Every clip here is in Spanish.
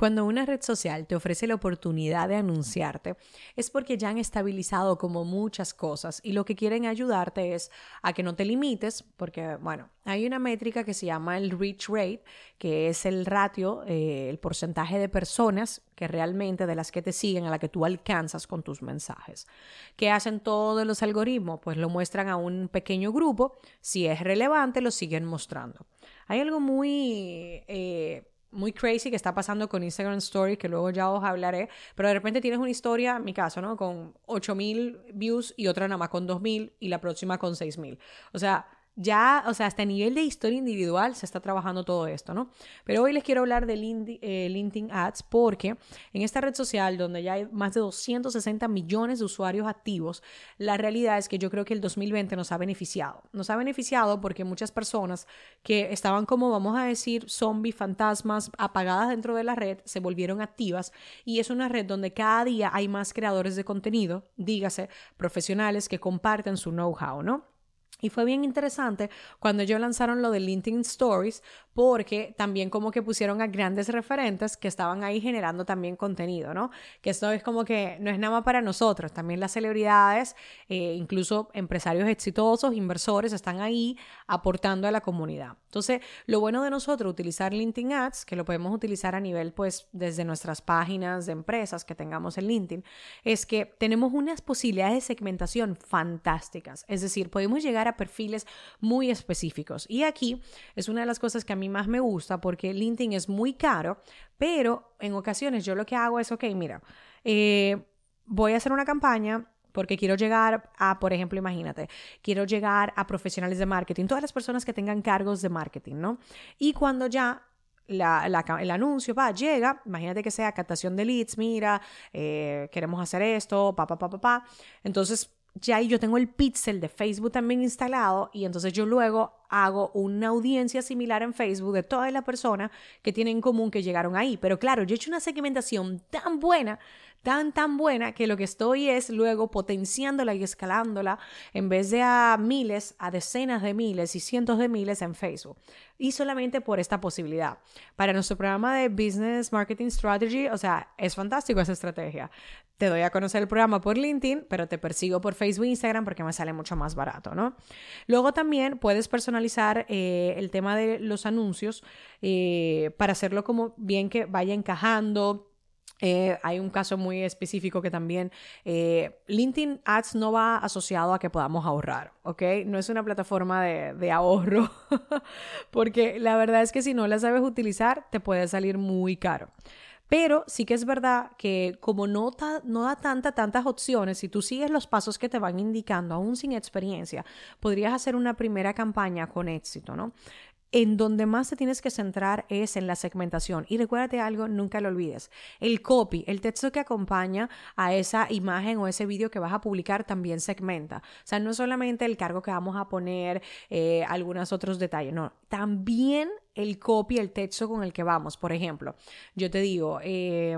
Cuando una red social te ofrece la oportunidad de anunciarte, es porque ya han estabilizado como muchas cosas y lo que quieren ayudarte es a que no te limites, porque, bueno, hay una métrica que se llama el reach rate, que es el ratio, eh, el porcentaje de personas que realmente de las que te siguen, a la que tú alcanzas con tus mensajes. ¿Qué hacen todos los algoritmos? Pues lo muestran a un pequeño grupo, si es relevante, lo siguen mostrando. Hay algo muy... Eh, muy crazy que está pasando con Instagram Story, que luego ya os hablaré, pero de repente tienes una historia, en mi caso, ¿no? Con 8000 views y otra nada más con 2000 y la próxima con 6000. O sea, ya, o sea, hasta nivel de historia individual se está trabajando todo esto, ¿no? Pero hoy les quiero hablar de eh, LinkedIn Ads porque en esta red social donde ya hay más de 260 millones de usuarios activos, la realidad es que yo creo que el 2020 nos ha beneficiado. Nos ha beneficiado porque muchas personas que estaban como, vamos a decir, zombies, fantasmas, apagadas dentro de la red, se volvieron activas y es una red donde cada día hay más creadores de contenido, dígase, profesionales que comparten su know-how, ¿no? Y fue bien interesante cuando ellos lanzaron lo de LinkedIn Stories, porque también como que pusieron a grandes referentes que estaban ahí generando también contenido, ¿no? Que esto es como que no es nada más para nosotros, también las celebridades, eh, incluso empresarios exitosos, inversores, están ahí aportando a la comunidad. Entonces, lo bueno de nosotros utilizar LinkedIn Ads, que lo podemos utilizar a nivel, pues, desde nuestras páginas de empresas que tengamos en LinkedIn, es que tenemos unas posibilidades de segmentación fantásticas. Es decir, podemos llegar a perfiles muy específicos. Y aquí es una de las cosas que a mí más me gusta porque LinkedIn es muy caro, pero en ocasiones yo lo que hago es, ok, mira, eh, voy a hacer una campaña porque quiero llegar a, por ejemplo, imagínate, quiero llegar a profesionales de marketing, todas las personas que tengan cargos de marketing, ¿no? Y cuando ya la, el anuncio va, llega, imagínate que sea captación de leads, mira, eh, queremos hacer esto, pa, pa, pa, pa, pa. Entonces, ya ahí yo tengo el pixel de Facebook también instalado y entonces yo luego hago una audiencia similar en Facebook de todas las personas que tienen en común que llegaron ahí. Pero claro, yo he hecho una segmentación tan buena, tan, tan buena, que lo que estoy es luego potenciándola y escalándola en vez de a miles, a decenas de miles y cientos de miles en Facebook. Y solamente por esta posibilidad. Para nuestro programa de Business Marketing Strategy, o sea, es fantástico esa estrategia. Te doy a conocer el programa por LinkedIn, pero te persigo por Facebook e Instagram porque me sale mucho más barato, ¿no? Luego también puedes personalizar eh, el tema de los anuncios eh, para hacerlo como bien que vaya encajando. Eh, hay un caso muy específico que también LinkedIn Ads no va asociado a que podamos ahorrar, ¿ok? No es una plataforma de, de ahorro, porque la verdad es que si no la sabes utilizar, te puede salir muy caro. Pero sí que es verdad que como no, no da tanta, tantas opciones, si tú sigues los pasos que te van indicando, aún sin experiencia, podrías hacer una primera campaña con éxito, ¿no? en donde más te tienes que centrar es en la segmentación. Y recuérdate algo, nunca lo olvides. El copy, el texto que acompaña a esa imagen o ese vídeo que vas a publicar también segmenta. O sea, no solamente el cargo que vamos a poner, eh, algunos otros detalles, no, también el copy, el texto con el que vamos. Por ejemplo, yo te digo, eh,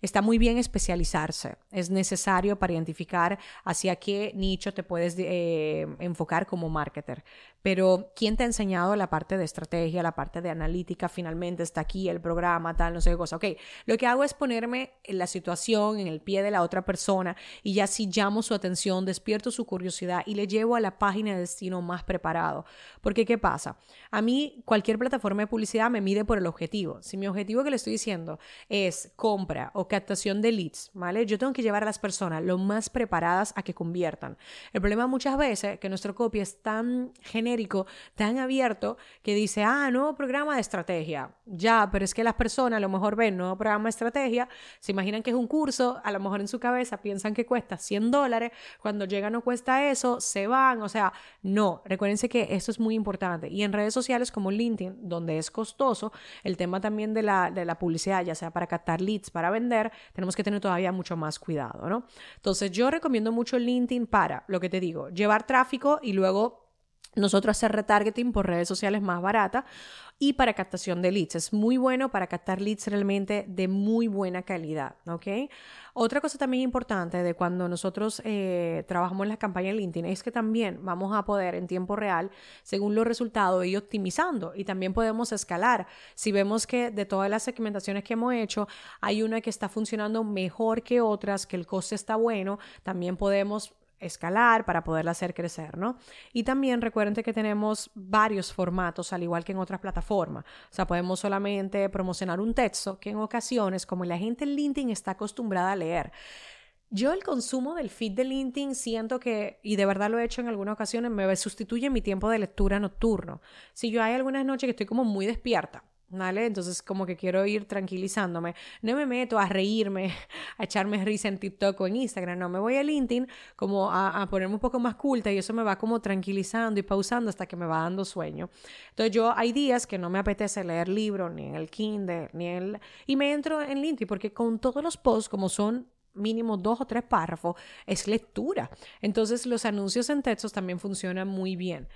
Está muy bien especializarse. Es necesario para identificar hacia qué nicho te puedes eh, enfocar como marketer. Pero ¿quién te ha enseñado la parte de estrategia, la parte de analítica? Finalmente está aquí el programa, tal, no sé qué cosa. Ok, lo que hago es ponerme en la situación, en el pie de la otra persona y ya si llamo su atención, despierto su curiosidad y le llevo a la página de destino más preparado. Porque ¿qué pasa? A mí cualquier plataforma de publicidad me mide por el objetivo. Si mi objetivo que le estoy diciendo es compra o captación de leads, ¿vale? Yo tengo que llevar a las personas lo más preparadas a que conviertan. El problema muchas veces es que nuestro copy es tan genérico, tan abierto, que dice, ah, nuevo programa de estrategia. Ya, pero es que las personas a lo mejor ven nuevo programa de estrategia, se imaginan que es un curso, a lo mejor en su cabeza piensan que cuesta 100 dólares, cuando llega no cuesta eso, se van, o sea, no, recuérdense que esto es muy importante. Y en redes sociales como LinkedIn, donde es costoso, el tema también de la, de la publicidad, ya sea para captar leads, para vender, tenemos que tener todavía mucho más cuidado, ¿no? Entonces yo recomiendo mucho LinkedIn para, lo que te digo, llevar tráfico y luego nosotros hacer retargeting por redes sociales más barata y para captación de leads. Es muy bueno para captar leads realmente de muy buena calidad, ¿ok? Otra cosa también importante de cuando nosotros eh, trabajamos en la campaña LinkedIn es que también vamos a poder en tiempo real, según los resultados, ir optimizando y también podemos escalar. Si vemos que de todas las segmentaciones que hemos hecho, hay una que está funcionando mejor que otras, que el coste está bueno, también podemos escalar para poderla hacer crecer, ¿no? Y también recuerden que tenemos varios formatos, al igual que en otras plataformas. O sea, podemos solamente promocionar un texto que en ocasiones, como la gente en LinkedIn está acostumbrada a leer, yo el consumo del feed de LinkedIn siento que, y de verdad lo he hecho en algunas ocasiones, me sustituye mi tiempo de lectura nocturno. Si yo hay algunas noches que estoy como muy despierta, ¿Vale? Entonces como que quiero ir tranquilizándome. No me meto a reírme, a echarme risa en TikTok o en Instagram, no, me voy a LinkedIn como a, ponerme un poco más culta y eso me va como tranquilizando y pausando hasta que me va dando sueño. Entonces yo hay días que no me apetece leer libros, ni en el Kindle, ni en el... Y me entro en LinkedIn porque con todos los posts, como son mínimo dos o tres párrafos, es lectura. Entonces los anuncios en textos también funcionan muy bien.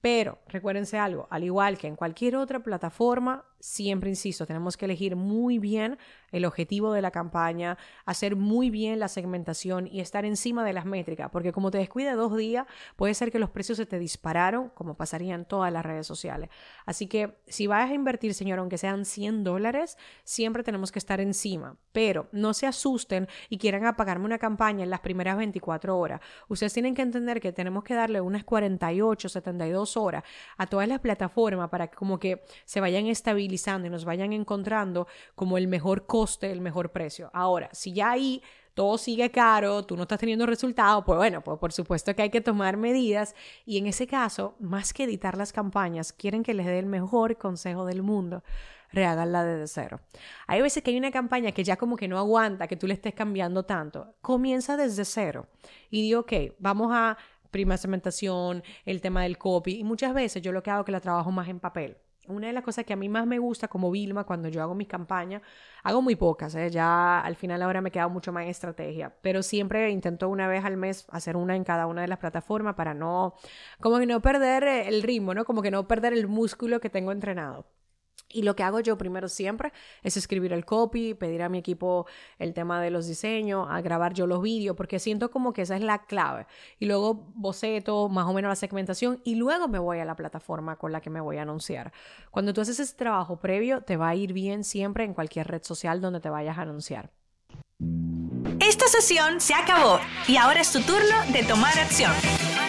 Pero recuérdense algo, al igual que en cualquier otra plataforma, siempre insisto, tenemos que elegir muy bien el objetivo de la campaña, hacer muy bien la segmentación y estar encima de las métricas, porque como te descuida dos días, puede ser que los precios se te dispararon, como pasaría en todas las redes sociales. Así que si vas a invertir, señor, aunque sean 100 dólares, siempre tenemos que estar encima, pero no se asusten y quieran apagarme una campaña en las primeras 24 horas. Ustedes tienen que entender que tenemos que darle unas 48, 72 horas a todas las plataformas para que como que se vayan estabilizando y nos vayan encontrando como el mejor coste, el mejor precio. Ahora, si ya ahí todo sigue caro, tú no estás teniendo resultados, pues bueno, pues por supuesto que hay que tomar medidas y en ese caso, más que editar las campañas, quieren que les dé el mejor consejo del mundo, reháganla desde cero. Hay veces que hay una campaña que ya como que no aguanta que tú le estés cambiando tanto. Comienza desde cero y di, ok, vamos a prima segmentación, el tema del copy y muchas veces yo lo que hago es que la trabajo más en papel. Una de las cosas que a mí más me gusta como Vilma cuando yo hago mis campañas, hago muy pocas, ¿eh? ya al final ahora me queda mucho más en estrategia, pero siempre intento una vez al mes hacer una en cada una de las plataformas para no, como que no perder el ritmo, ¿no? Como que no perder el músculo que tengo entrenado. Y lo que hago yo primero siempre es escribir el copy, pedir a mi equipo el tema de los diseños, a grabar yo los vídeos, porque siento como que esa es la clave. Y luego boceto más o menos la segmentación y luego me voy a la plataforma con la que me voy a anunciar. Cuando tú haces ese trabajo previo, te va a ir bien siempre en cualquier red social donde te vayas a anunciar. Esta sesión se acabó y ahora es tu turno de tomar acción.